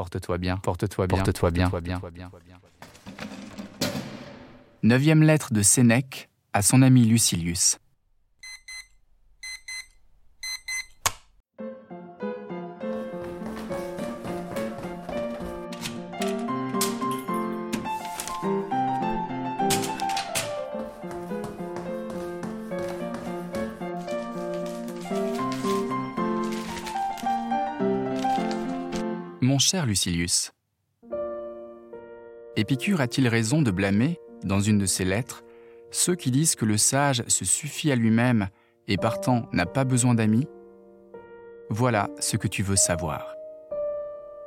Porte-toi bien, porte-toi bien, porte-toi bien, porte-toi bien. Neuvième lettre de Sénèque à son ami Lucilius. Mon cher Lucilius, Épicure a-t-il raison de blâmer, dans une de ses lettres, ceux qui disent que le sage se suffit à lui-même et partant n'a pas besoin d'amis? Voilà ce que tu veux savoir.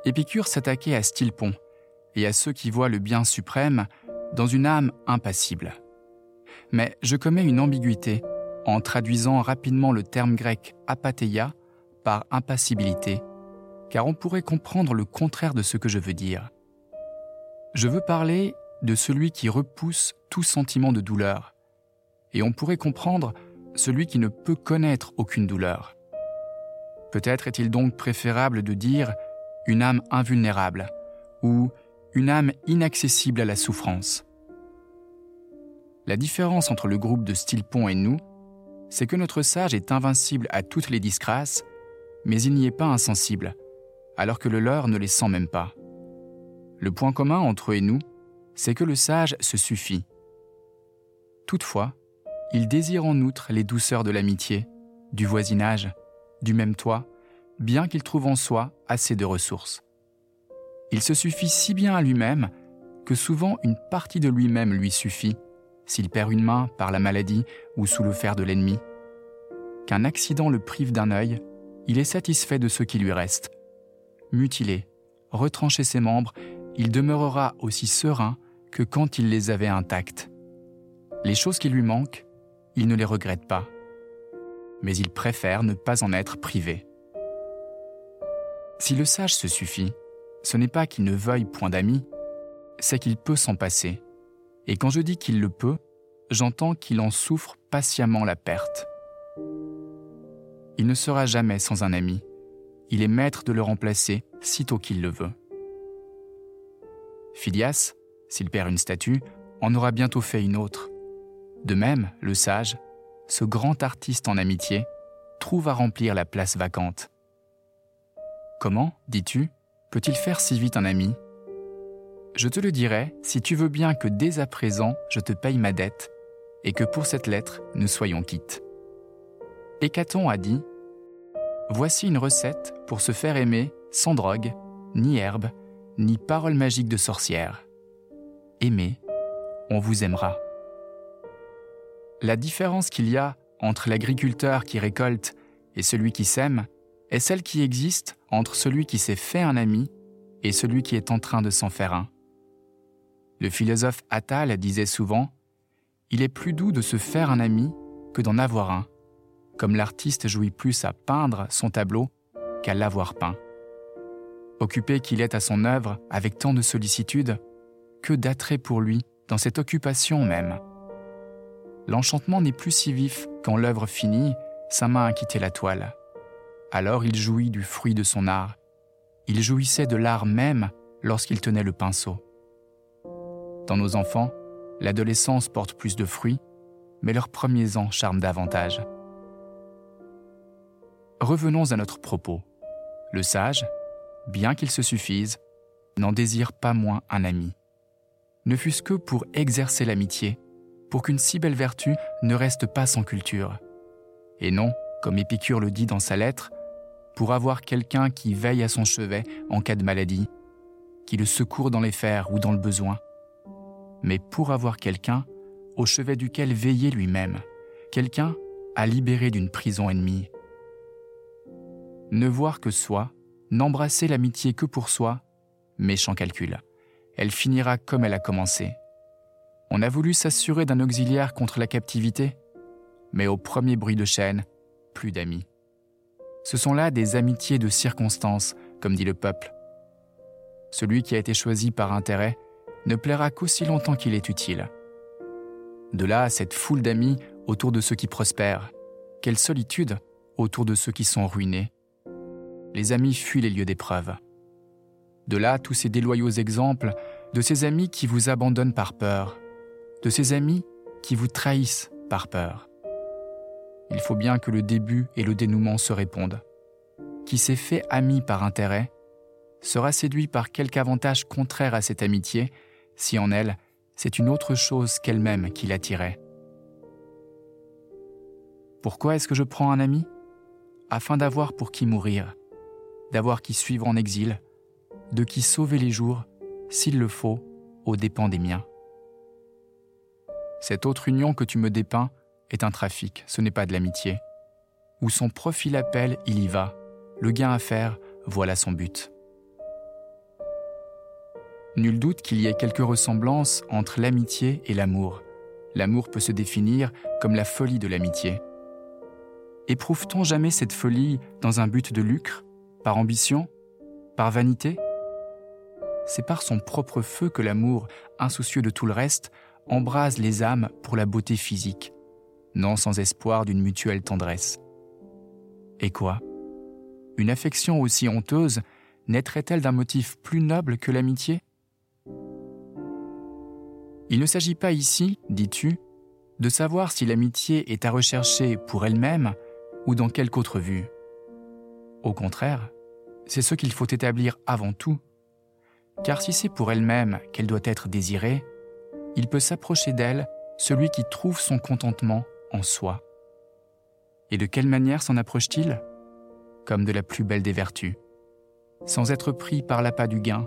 Épicure s'attaquait à Stilpon et à ceux qui voient le bien suprême dans une âme impassible. Mais je commets une ambiguïté en traduisant rapidement le terme grec apatheia par impassibilité car on pourrait comprendre le contraire de ce que je veux dire. Je veux parler de celui qui repousse tout sentiment de douleur, et on pourrait comprendre celui qui ne peut connaître aucune douleur. Peut-être est-il donc préférable de dire une âme invulnérable ou une âme inaccessible à la souffrance. La différence entre le groupe de Stilpon et nous, c'est que notre sage est invincible à toutes les disgrâces, mais il n'y est pas insensible, alors que le leur ne les sent même pas. Le point commun entre eux et nous, c'est que le sage se suffit. Toutefois, il désire en outre les douceurs de l'amitié, du voisinage, du même toit, bien qu'il trouve en soi assez de ressources. Il se suffit si bien à lui-même que souvent une partie de lui-même lui suffit, s'il perd une main par la maladie ou sous le fer de l'ennemi. Qu'un accident le prive d'un œil, il est satisfait de ce qui lui reste mutilé, retrancher ses membres, il demeurera aussi serein que quand il les avait intacts. Les choses qui lui manquent, il ne les regrette pas, mais il préfère ne pas en être privé. Si le sage se suffit, ce n'est pas qu'il ne veuille point d'amis, c'est qu'il peut s'en passer. Et quand je dis qu'il le peut, j'entends qu'il en souffre patiemment la perte. Il ne sera jamais sans un ami, il est maître de le remplacer sitôt qu'il le veut. Phidias, s'il perd une statue, en aura bientôt fait une autre. De même, le sage, ce grand artiste en amitié, trouve à remplir la place vacante. Comment, dis-tu, peut-il faire si vite un ami? Je te le dirai si tu veux bien que dès à présent je te paye ma dette et que pour cette lettre nous soyons quittes. Hécaton a dit Voici une recette pour se faire aimer sans drogue, ni herbe, ni parole magique de sorcière. Aimez, on vous aimera. La différence qu'il y a entre l'agriculteur qui récolte et celui qui sème est celle qui existe entre celui qui s'est fait un ami et celui qui est en train de s'en faire un. Le philosophe Attal disait souvent Il est plus doux de se faire un ami que d'en avoir un comme l'artiste jouit plus à peindre son tableau qu'à l'avoir peint. Occupé qu'il est à son œuvre avec tant de sollicitude, que d'attrait pour lui dans cette occupation même. L'enchantement n'est plus si vif quand l'œuvre finie, sa main a quitté la toile. Alors il jouit du fruit de son art. Il jouissait de l'art même lorsqu'il tenait le pinceau. Dans nos enfants, l'adolescence porte plus de fruits, mais leurs premiers ans charment davantage. Revenons à notre propos. Le sage, bien qu'il se suffise, n'en désire pas moins un ami. Ne fût-ce que pour exercer l'amitié, pour qu'une si belle vertu ne reste pas sans culture. Et non, comme Épicure le dit dans sa lettre, pour avoir quelqu'un qui veille à son chevet en cas de maladie, qui le secourt dans les fers ou dans le besoin, mais pour avoir quelqu'un au chevet duquel veiller lui-même, quelqu'un à libérer d'une prison ennemie, ne voir que soi, n'embrasser l'amitié que pour soi, méchant calcul. Elle finira comme elle a commencé. On a voulu s'assurer d'un auxiliaire contre la captivité, mais au premier bruit de chaîne, plus d'amis. Ce sont là des amitiés de circonstance, comme dit le peuple. Celui qui a été choisi par intérêt ne plaira qu'aussi longtemps qu'il est utile. De là, cette foule d'amis autour de ceux qui prospèrent. Quelle solitude autour de ceux qui sont ruinés les amis fuient les lieux d'épreuve. De là tous ces déloyaux exemples de ces amis qui vous abandonnent par peur, de ces amis qui vous trahissent par peur. Il faut bien que le début et le dénouement se répondent. Qui s'est fait ami par intérêt sera séduit par quelque avantage contraire à cette amitié si en elle c'est une autre chose qu'elle-même qui l'attirait. Pourquoi est-ce que je prends un ami? Afin d'avoir pour qui mourir, d'avoir qui suivre en exil, de qui sauver les jours, s'il le faut, aux dépens des miens. Cette autre union que tu me dépeins est un trafic, ce n'est pas de l'amitié. Où son profil appelle, il y va. Le gain à faire, voilà son but. Nul doute qu'il y ait quelques ressemblances entre l'amitié et l'amour. L'amour peut se définir comme la folie de l'amitié. Éprouve-t-on jamais cette folie dans un but de lucre, par ambition, par vanité C'est par son propre feu que l'amour, insoucieux de tout le reste, embrase les âmes pour la beauté physique, non sans espoir d'une mutuelle tendresse. Et quoi? Une affection aussi honteuse naîtrait-elle d'un motif plus noble que l'amitié? Il ne s'agit pas ici, dis-tu, de savoir si l'amitié est à rechercher pour elle-même ou dans quelque autre vue. Au contraire, c'est ce qu'il faut établir avant tout, car si c'est pour elle-même qu'elle doit être désirée, il peut s'approcher d'elle celui qui trouve son contentement en soi. Et de quelle manière s'en approche-t-il? Comme de la plus belle des vertus, sans être pris par l'appât du gain,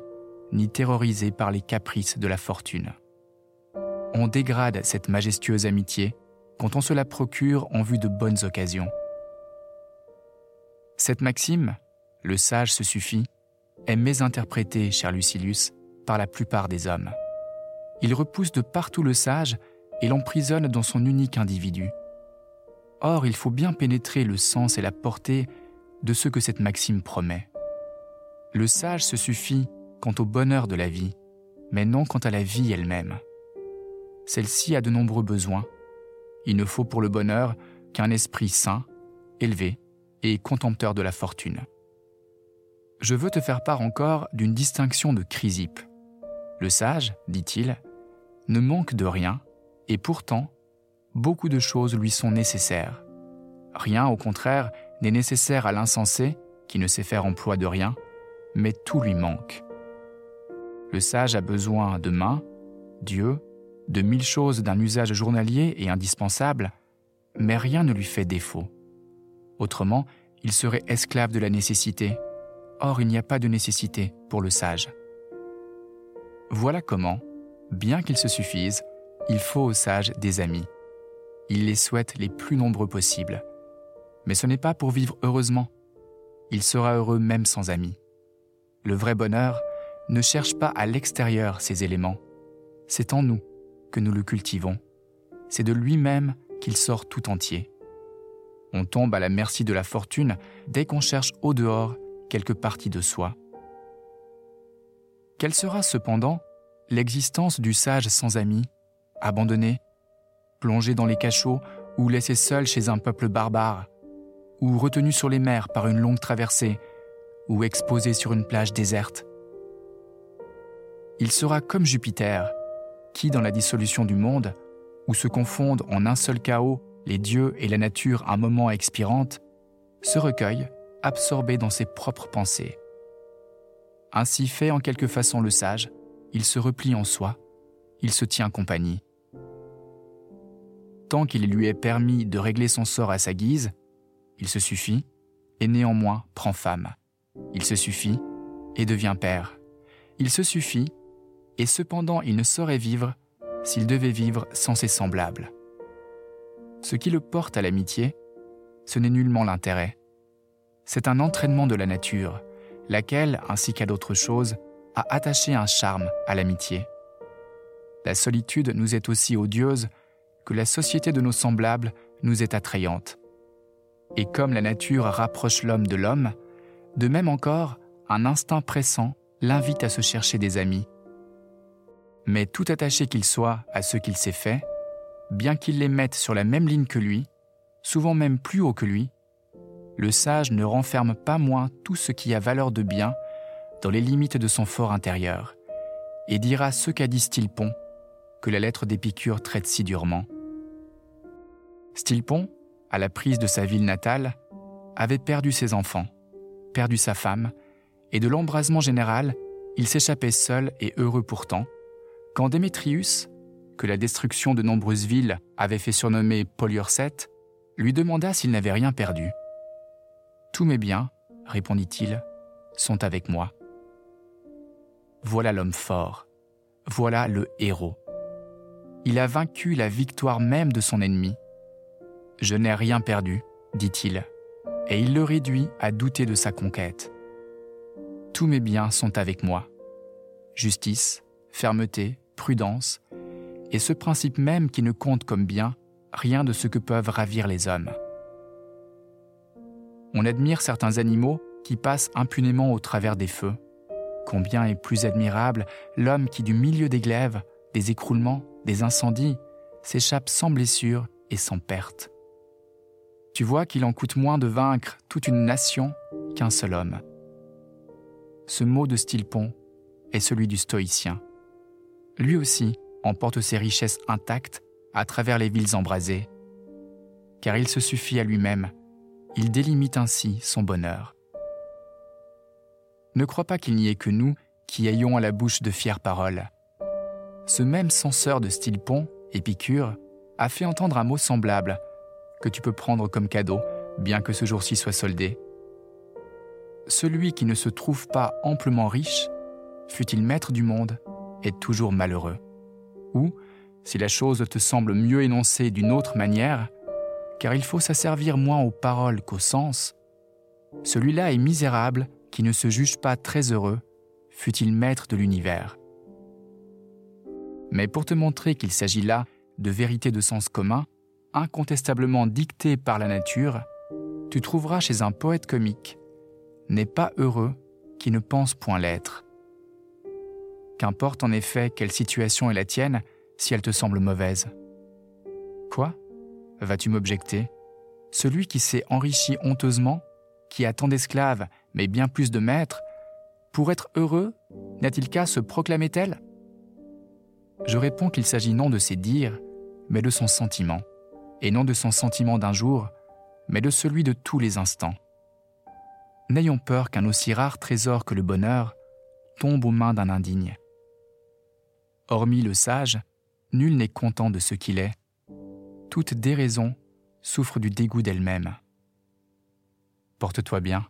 ni terrorisé par les caprices de la fortune on dégrade cette majestueuse amitié quand on se la procure en vue de bonnes occasions. Cette maxime, le sage se suffit, est mésinterprétée, cher Lucilius, par la plupart des hommes. Il repousse de partout le sage et l'emprisonne dans son unique individu. Or, il faut bien pénétrer le sens et la portée de ce que cette maxime promet. Le sage se suffit quant au bonheur de la vie, mais non quant à la vie elle-même celle-ci a de nombreux besoins. Il ne faut pour le bonheur qu'un esprit sain, élevé et contempteur de la fortune. Je veux te faire part encore d'une distinction de Chrysippe. Le sage, dit-il, ne manque de rien, et pourtant, beaucoup de choses lui sont nécessaires. Rien, au contraire, n'est nécessaire à l'insensé, qui ne sait faire emploi de rien, mais tout lui manque. Le sage a besoin de mains, Dieu, de mille choses d'un usage journalier et indispensable, mais rien ne lui fait défaut. Autrement, il serait esclave de la nécessité. Or, il n'y a pas de nécessité pour le sage. Voilà comment, bien qu'il se suffise, il faut au sage des amis. Il les souhaite les plus nombreux possibles. Mais ce n'est pas pour vivre heureusement. Il sera heureux même sans amis. Le vrai bonheur ne cherche pas à l'extérieur ces éléments. C'est en nous que nous le cultivons, c'est de lui-même qu'il sort tout entier. On tombe à la merci de la fortune dès qu'on cherche au dehors quelque partie de soi. Quelle sera cependant l'existence du sage sans amis, abandonné, plongé dans les cachots ou laissé seul chez un peuple barbare, ou retenu sur les mers par une longue traversée, ou exposé sur une plage déserte? Il sera comme Jupiter, qui, dans la dissolution du monde, où se confondent en un seul chaos les dieux et la nature un moment expirante, se recueille, absorbé dans ses propres pensées. Ainsi fait en quelque façon le sage, il se replie en soi, il se tient compagnie. Tant qu'il lui est permis de régler son sort à sa guise, il se suffit, et néanmoins prend femme. Il se suffit et devient père. Il se suffit et cependant il ne saurait vivre s'il devait vivre sans ses semblables. Ce qui le porte à l'amitié, ce n'est nullement l'intérêt. C'est un entraînement de la nature, laquelle, ainsi qu'à d'autres choses, a attaché un charme à l'amitié. La solitude nous est aussi odieuse que la société de nos semblables nous est attrayante. Et comme la nature rapproche l'homme de l'homme, de même encore, un instinct pressant l'invite à se chercher des amis, mais tout attaché qu'il soit à ce qu'il s'est fait, bien qu'il les mette sur la même ligne que lui, souvent même plus haut que lui, le sage ne renferme pas moins tout ce qui a valeur de bien dans les limites de son fort intérieur, et dira ce qu'a dit Stilpon, que la lettre d'Épicure traite si durement. Stilpon, à la prise de sa ville natale, avait perdu ses enfants, perdu sa femme, et de l'embrasement général, il s'échappait seul et heureux pourtant, quand Démétrius, que la destruction de nombreuses villes avait fait surnommer Poliorcète, lui demanda s'il n'avait rien perdu. Tous mes biens, répondit-il, sont avec moi. Voilà l'homme fort, voilà le héros. Il a vaincu la victoire même de son ennemi. Je n'ai rien perdu, dit-il, et il le réduit à douter de sa conquête. Tous mes biens sont avec moi. Justice, fermeté, prudence, et ce principe même qui ne compte comme bien rien de ce que peuvent ravir les hommes. On admire certains animaux qui passent impunément au travers des feux. Combien est plus admirable l'homme qui, du milieu des glaives, des écroulements, des incendies, s'échappe sans blessure et sans perte. Tu vois qu'il en coûte moins de vaincre toute une nation qu'un seul homme. Ce mot de Stilpon est celui du stoïcien. Lui aussi emporte ses richesses intactes à travers les villes embrasées, car il se suffit à lui-même, il délimite ainsi son bonheur. Ne crois pas qu'il n'y ait que nous qui ayons à la bouche de fières paroles. Ce même censeur de Stilpon, Épicure, a fait entendre un mot semblable, que tu peux prendre comme cadeau, bien que ce jour-ci soit soldé. Celui qui ne se trouve pas amplement riche, fût-il maître du monde, est toujours malheureux. Ou, si la chose te semble mieux énoncée d'une autre manière, car il faut s'asservir moins aux paroles qu'aux sens, celui-là est misérable qui ne se juge pas très heureux, fût-il maître de l'univers. Mais pour te montrer qu'il s'agit là de vérités de sens commun, incontestablement dictées par la nature, tu trouveras chez un poète comique N'est pas heureux qui ne pense point l'être. Qu'importe en effet quelle situation est la tienne si elle te semble mauvaise. Quoi? Vas-tu m'objecter? Celui qui s'est enrichi honteusement, qui a tant d'esclaves, mais bien plus de maîtres, pour être heureux, n'a-t-il qu'à se proclamer tel? Je réponds qu'il s'agit non de ses dires, mais de son sentiment, et non de son sentiment d'un jour, mais de celui de tous les instants. N'ayons peur qu'un aussi rare trésor que le bonheur tombe aux mains d'un indigne. Hormis le sage, nul n'est content de ce qu'il est. Toute déraison souffre du dégoût d'elle-même. Porte-toi bien.